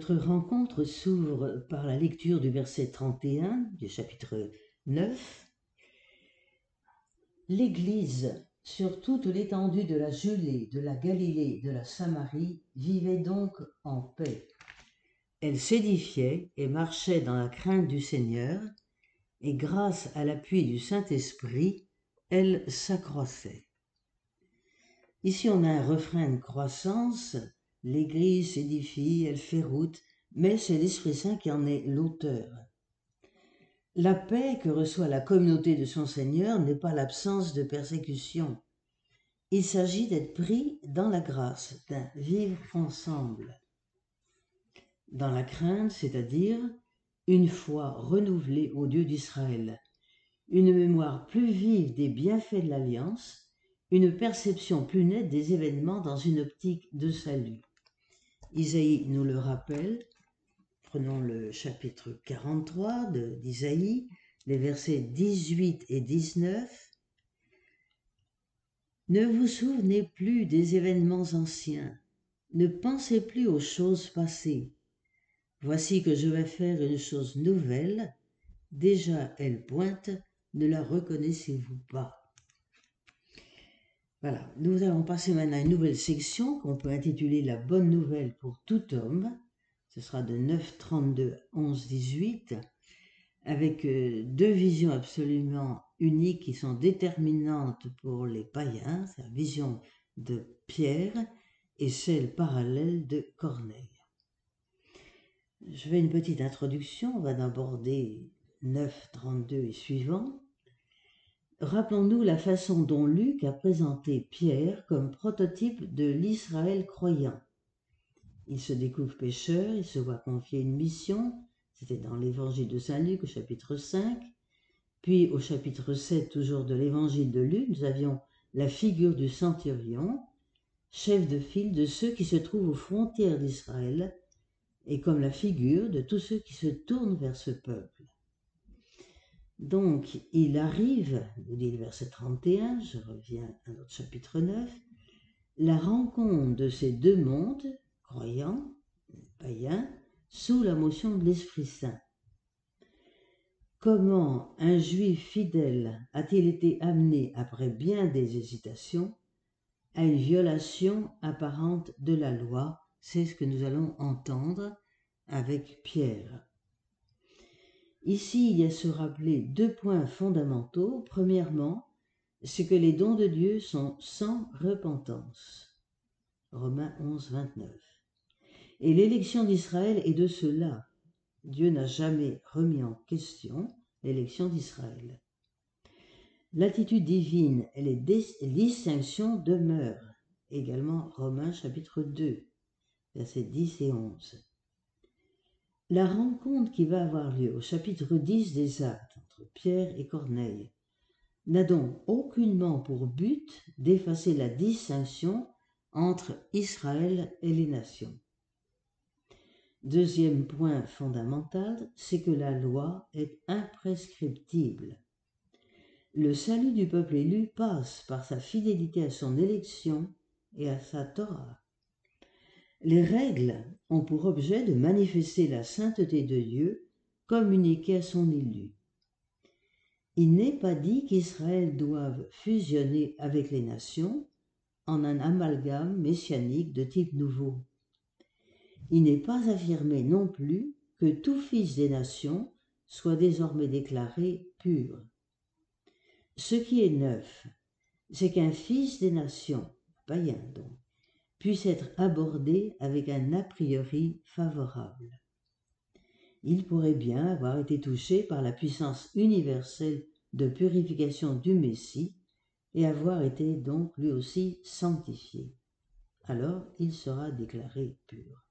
Notre rencontre s'ouvre par la lecture du verset 31 du chapitre 9. L'Église, sur toute l'étendue de la Judée, de la Galilée, de la Samarie, vivait donc en paix. Elle s'édifiait et marchait dans la crainte du Seigneur, et grâce à l'appui du Saint-Esprit, elle s'accroissait. Ici, on a un refrain de croissance L'Église s'édifie, elle fait route, mais c'est l'Esprit Saint qui en est l'auteur. La paix que reçoit la communauté de son Seigneur n'est pas l'absence de persécution. Il s'agit d'être pris dans la grâce, d'un vivre ensemble. Dans la crainte, c'est-à-dire une foi renouvelée au Dieu d'Israël, une mémoire plus vive des bienfaits de l'alliance, une perception plus nette des événements dans une optique de salut. Isaïe nous le rappelle. Prenons le chapitre 43 d'Isaïe, les versets 18 et 19. Ne vous souvenez plus des événements anciens, ne pensez plus aux choses passées. Voici que je vais faire une chose nouvelle, déjà elle pointe, ne la reconnaissez-vous pas? Voilà, nous allons passer maintenant à une nouvelle section qu'on peut intituler La bonne nouvelle pour tout homme. Ce sera de 9, 32, 11, 18, avec euh, deux visions absolument uniques qui sont déterminantes pour les païens, c'est la vision de Pierre et celle parallèle de Corneille. Je fais une petite introduction, on va d'aborder 9, 32 et suivants. Rappelons-nous la façon dont Luc a présenté Pierre comme prototype de l'Israël croyant. Il se découvre pécheur, il se voit confier une mission, c'était dans l'évangile de Saint Luc au chapitre 5, puis au chapitre 7 toujours de l'évangile de Luc, nous avions la figure du centurion, chef de file de ceux qui se trouvent aux frontières d'Israël, et comme la figure de tous ceux qui se tournent vers ce peuple. Donc, il arrive, nous dit le verset 31, je reviens à notre chapitre 9, la rencontre de ces deux mondes, croyants, païens, sous la motion de l'Esprit Saint. Comment un juif fidèle a-t-il été amené, après bien des hésitations, à une violation apparente de la loi? C'est ce que nous allons entendre avec Pierre. Ici, il y a se rappeler deux points fondamentaux. Premièrement, c'est que les dons de Dieu sont sans repentance. Romains 11, 29. Et l'élection d'Israël est de cela. Dieu n'a jamais remis en question l'élection d'Israël. L'attitude divine et les distinctions demeurent. Également Romains chapitre 2, versets 10 et 11. La rencontre qui va avoir lieu au chapitre 10 des Actes entre Pierre et Corneille n'a donc aucunement pour but d'effacer la distinction entre Israël et les nations. Deuxième point fondamental, c'est que la loi est imprescriptible. Le salut du peuple élu passe par sa fidélité à son élection et à sa Torah. Les règles ont pour objet de manifester la sainteté de Dieu communiquée à son élu. Il n'est pas dit qu'Israël doive fusionner avec les nations en un amalgame messianique de type nouveau. Il n'est pas affirmé non plus que tout fils des nations soit désormais déclaré pur. Ce qui est neuf, c'est qu'un fils des nations, païen donc, puisse être abordé avec un a priori favorable. Il pourrait bien avoir été touché par la puissance universelle de purification du Messie et avoir été donc lui aussi sanctifié. Alors il sera déclaré pur.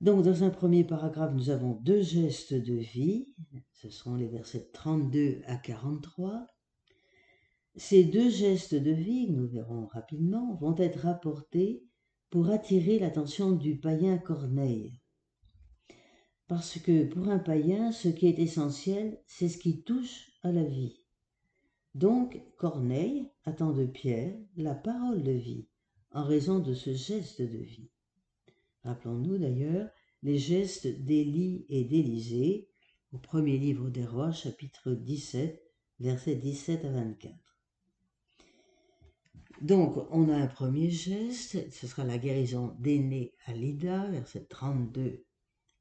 Donc dans un premier paragraphe, nous avons deux gestes de vie, ce seront les versets 32 à 43, ces deux gestes de vie, nous verrons rapidement, vont être rapportés pour attirer l'attention du païen Corneille. Parce que pour un païen, ce qui est essentiel, c'est ce qui touche à la vie. Donc Corneille attend de Pierre la parole de vie en raison de ce geste de vie. Rappelons-nous d'ailleurs les gestes d'Élie et d'Élisée au premier livre des rois, chapitre 17, versets 17 à 24. Donc, on a un premier geste, ce sera la guérison d'Aîné à Lida, versets 32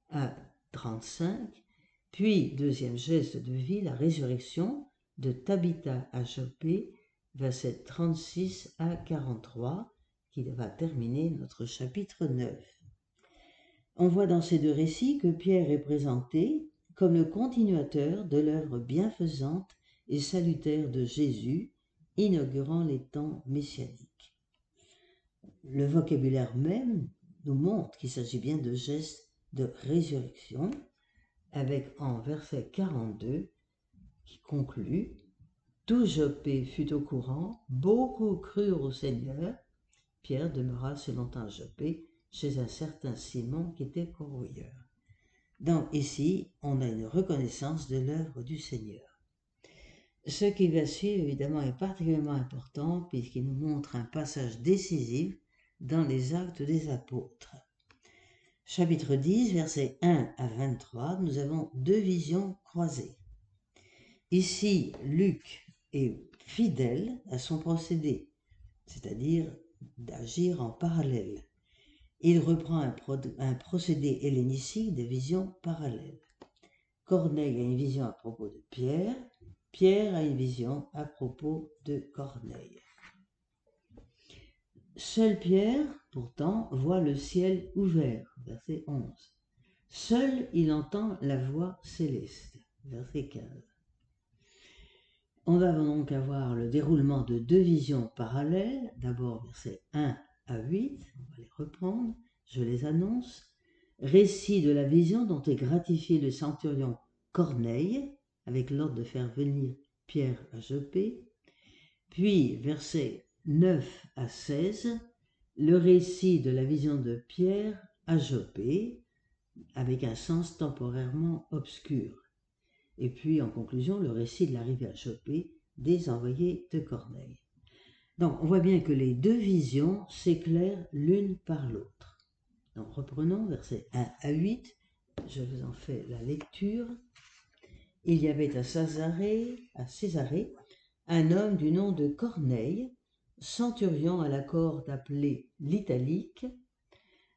à 35. Puis, deuxième geste de vie, la résurrection de Tabitha à Jopé, versets 36 à 43, qui va terminer notre chapitre 9. On voit dans ces deux récits que Pierre est présenté comme le continuateur de l'œuvre bienfaisante et salutaire de Jésus, inaugurant les temps messianiques. Le vocabulaire même nous montre qu'il s'agit bien de gestes de résurrection, avec en verset 42 qui conclut Tout Jopé fut au courant, beaucoup crurent au Seigneur. Pierre demeura assez longtemps Jopé chez un certain Simon qui était pourvoyeur. Donc ici, on a une reconnaissance de l'œuvre du Seigneur. Ce qui va suivre, évidemment, est particulièrement important puisqu'il nous montre un passage décisif dans les actes des apôtres chapitre 10, versets 1 à 23, nous avons deux visions croisées. Ici, Luc est fidèle à son procédé, c'est-à-dire d'agir en parallèle. Il reprend un, procédé hellénistique de visions parallèles. Corneille a une vision à propos de Pierre, Pierre a une vision à propos de Corneille. Seul Pierre, pourtant, voit le ciel ouvert, verset 11. Seul il entend la voix céleste, verset 15. On va donc avoir le déroulement de deux visions parallèles, d'abord versets 1 à 8, on va les reprendre, je les annonce. Récit de la vision dont est gratifié le centurion Corneille, avec l'ordre de faire venir Pierre à Jopé. Puis, verset 9 à 16, le récit de la vision de Pierre à Jopé, avec un sens temporairement obscur. Et puis, en conclusion, le récit de l'arrivée à Jopé des envoyés de Corneille. Donc, on voit bien que les deux visions s'éclairent l'une par l'autre. Donc, reprenons versets 1 à 8. Je vous en fais la lecture. Il y avait à Césarée, un homme du nom de Corneille, centurion à la corde appelée l'italique,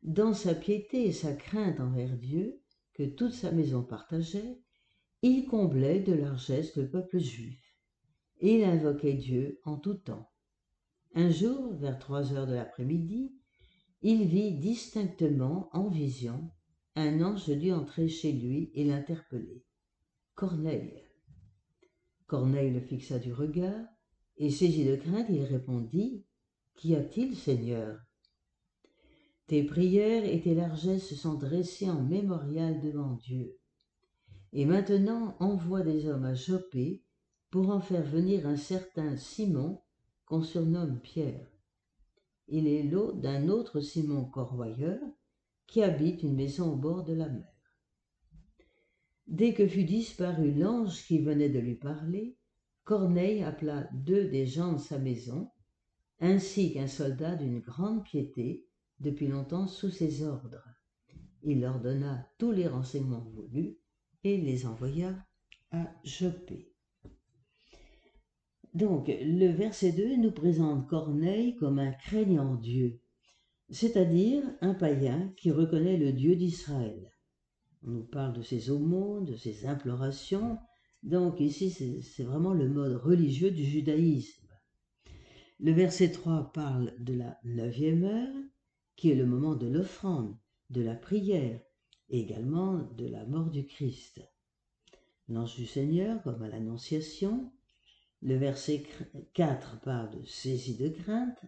dans sa piété et sa crainte envers Dieu, que toute sa maison partageait, il comblait de largesse le peuple juif, et il invoquait Dieu en tout temps. Un jour, vers trois heures de l'après-midi, il vit distinctement en vision un ange lui entrer chez lui et l'interpeller. Corneille. Corneille le fixa du regard, et saisi de crainte, il répondit Qu'y a-t-il, Seigneur? Tes prières et tes largesses sont dressées en mémorial devant Dieu. Et maintenant envoie des hommes à Jopé pour en faire venir un certain Simon qu'on surnomme Pierre. Il est l'hôte d'un autre Simon corroyeur qui habite une maison au bord de la mer. Dès que fut disparu l'ange qui venait de lui parler, Corneille appela deux des gens de sa maison, ainsi qu'un soldat d'une grande piété, depuis longtemps sous ses ordres. Il leur donna tous les renseignements voulus et les envoya à Jopé. Donc, le verset 2 nous présente Corneille comme un craignant Dieu, c'est-à-dire un païen qui reconnaît le Dieu d'Israël. On nous parle de ses aumônes, de ses implorations, donc ici, c'est vraiment le mode religieux du judaïsme. Le verset 3 parle de la neuvième heure, qui est le moment de l'offrande, de la prière, également de la mort du Christ. L'ange du Seigneur, comme à l'Annonciation. Le verset 4 parle de saisie de crainte.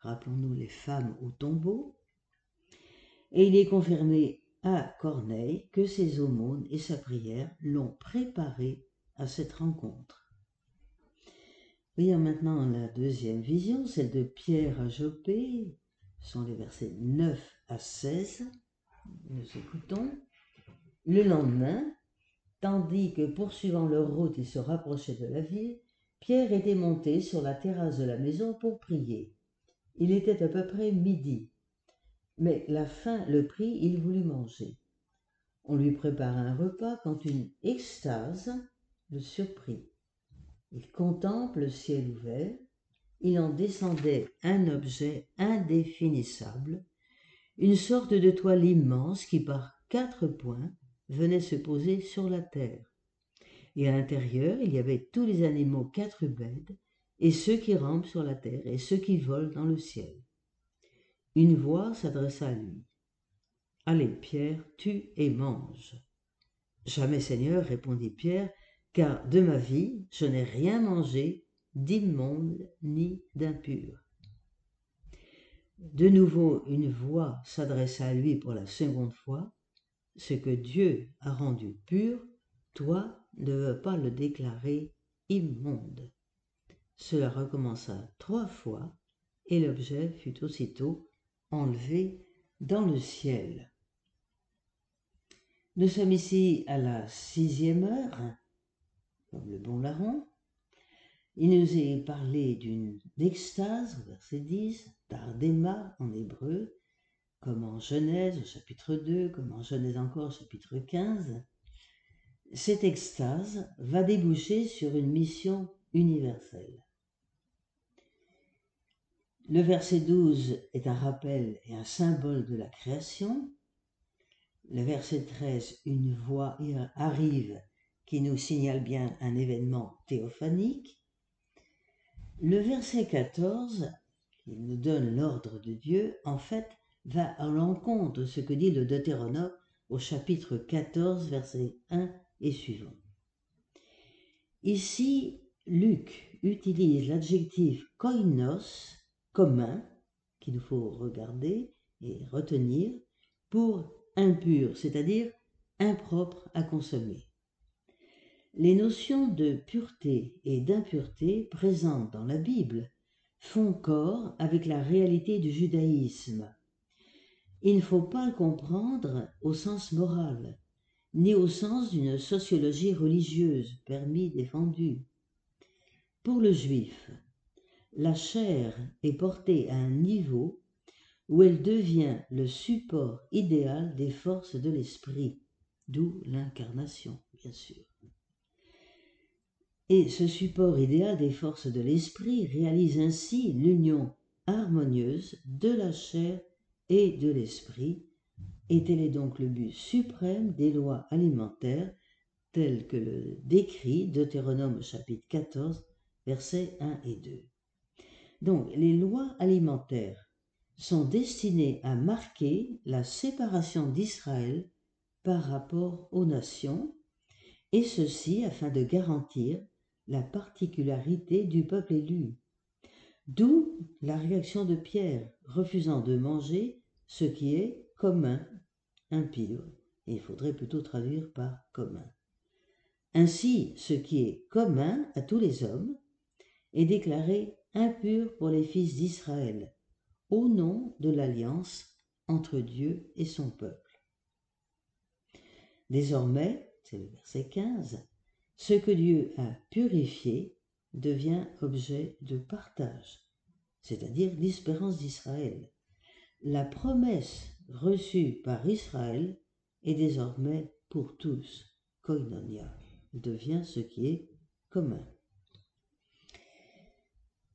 Rappelons-nous les femmes au tombeau. Et il est confirmé à Corneille que ses aumônes et sa prière l'ont préparé à cette rencontre. Voyons maintenant la deuxième vision, celle de Pierre à Jopé, ce sont les versets 9 à 16. Nous écoutons. Le lendemain, tandis que poursuivant leur route ils se rapprochaient de la ville, Pierre était monté sur la terrasse de la maison pour prier. Il était à peu près midi. Mais la faim le prit, il voulut manger. On lui prépara un repas quand une extase le surprit. Il contemple le ciel ouvert, il en descendait un objet indéfinissable, une sorte de toile immense qui par quatre points venait se poser sur la terre. Et à l'intérieur, il y avait tous les animaux quadrupèdes, et ceux qui rampent sur la terre, et ceux qui volent dans le ciel. Une voix s'adressa à lui. Allez, Pierre, tue et mange. Jamais, Seigneur, répondit Pierre, car de ma vie je n'ai rien mangé d'immonde ni d'impur. De nouveau une voix s'adressa à lui pour la seconde fois. Ce que Dieu a rendu pur, toi ne veux pas le déclarer immonde. Cela recommença trois fois, et l'objet fut aussitôt enlevé dans le ciel. Nous sommes ici à la sixième heure, comme le bon larron. Il nous est parlé d'une extase, verset 10, d'ardéma en hébreu, comme en Genèse au chapitre 2, comme en Genèse encore au chapitre 15. Cette extase va déboucher sur une mission universelle. Le verset 12 est un rappel et un symbole de la création. Le verset 13, une voix arrive qui nous signale bien un événement théophanique. Le verset 14, qui nous donne l'ordre de Dieu, en fait, va à l'encontre de ce que dit le Deutéronome au chapitre 14, verset 1 et suivant. Ici, Luc utilise l'adjectif koinos, commun, qu'il nous faut regarder et retenir, pour impur, c'est-à-dire impropre à consommer. Les notions de pureté et d'impureté présentes dans la Bible font corps avec la réalité du judaïsme. Il ne faut pas le comprendre au sens moral, ni au sens d'une sociologie religieuse permis défendue. Pour le juif, la chair est portée à un niveau où elle devient le support idéal des forces de l'esprit, d'où l'incarnation, bien sûr. Et ce support idéal des forces de l'esprit réalise ainsi l'union harmonieuse de la chair et de l'esprit, et tel est donc le but suprême des lois alimentaires telles que le décrit Deutéronome chapitre 14, versets 1 et 2. Donc les lois alimentaires sont destinées à marquer la séparation d'Israël par rapport aux nations, et ceci afin de garantir la particularité du peuple élu. D'où la réaction de Pierre, refusant de manger ce qui est commun, impur, et il faudrait plutôt traduire par commun. Ainsi, ce qui est commun à tous les hommes est déclaré impur pour les fils d'Israël, au nom de l'alliance entre Dieu et son peuple. Désormais, c'est le verset 15, ce que Dieu a purifié devient objet de partage, c'est-à-dire l'espérance d'Israël. La promesse reçue par Israël est désormais pour tous. Koinonia devient ce qui est commun.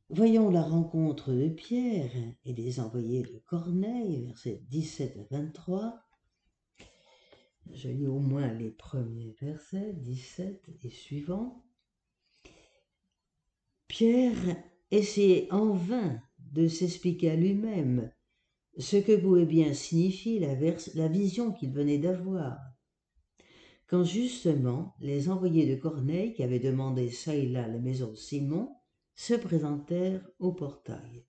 Voyons la rencontre de Pierre et des envoyés de Corneille, versets 17 à 23. Je lis au moins les premiers versets, 17 et suivants. Pierre essayait en vain de s'expliquer à lui-même ce que pouvait bien signifier la, la vision qu'il venait d'avoir. Quand justement les envoyés de Corneille qui avaient demandé ça et là la maison de Simon se présentèrent au portail.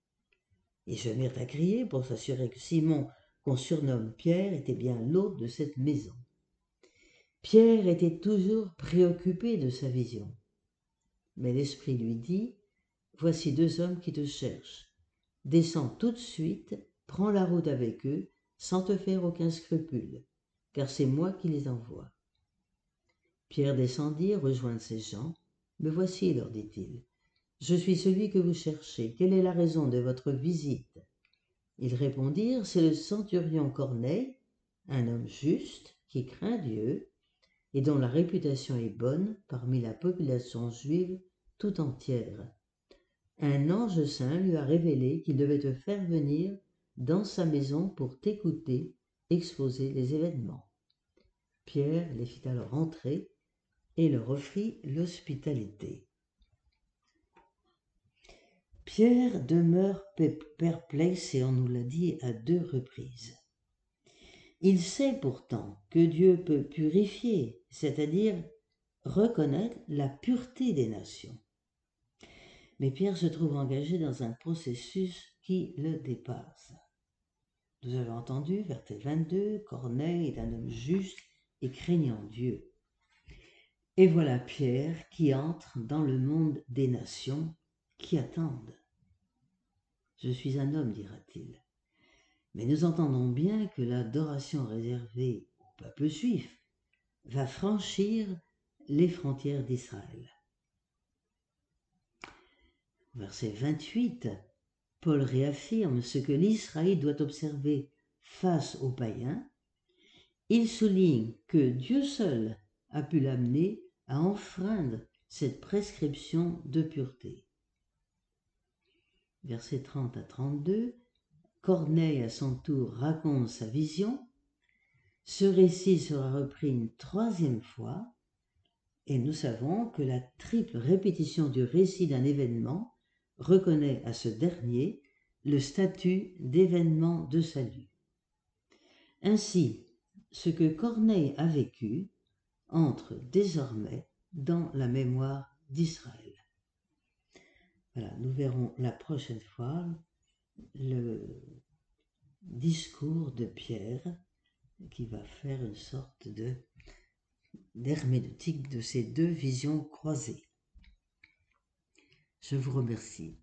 Ils se mirent à crier pour s'assurer que Simon, qu'on surnomme Pierre, était bien l'hôte de cette maison. Pierre était toujours préoccupé de sa vision. Mais l'Esprit lui dit, Voici deux hommes qui te cherchent. Descends tout de suite, prends la route avec eux, sans te faire aucun scrupule, car c'est moi qui les envoie. Pierre descendit rejoindre ses gens. Me voici, leur dit-il. Je suis celui que vous cherchez. Quelle est la raison de votre visite? Ils répondirent, c'est le centurion Corneille, un homme juste, qui craint Dieu, et dont la réputation est bonne parmi la population juive tout entière. Un ange saint lui a révélé qu'il devait te faire venir dans sa maison pour t'écouter exposer les événements. Pierre les fit alors entrer et leur offrit l'hospitalité. Pierre demeure perplexe et on nous l'a dit à deux reprises. Il sait pourtant que Dieu peut purifier, c'est-à-dire reconnaître la pureté des nations. Mais Pierre se trouve engagé dans un processus qui le dépasse. Nous avons entendu, verset 22, Corneille est un homme juste et craignant Dieu. Et voilà Pierre qui entre dans le monde des nations qui attendent. Je suis un homme, dira-t-il. Mais nous entendons bien que l'adoration réservée au peuple juif va franchir les frontières d'Israël. Verset 28, Paul réaffirme ce que l'Israël doit observer face aux païens. Il souligne que Dieu seul a pu l'amener à enfreindre cette prescription de pureté. Verset 30 à 32, Corneille à son tour raconte sa vision. Ce récit sera repris une troisième fois et nous savons que la triple répétition du récit d'un événement reconnaît à ce dernier le statut d'événement de salut. Ainsi, ce que Corneille a vécu entre désormais dans la mémoire d'Israël. Voilà, nous verrons la prochaine fois le discours de Pierre qui va faire une sorte d'herméneutique de ces deux visions croisées. Je vous remercie.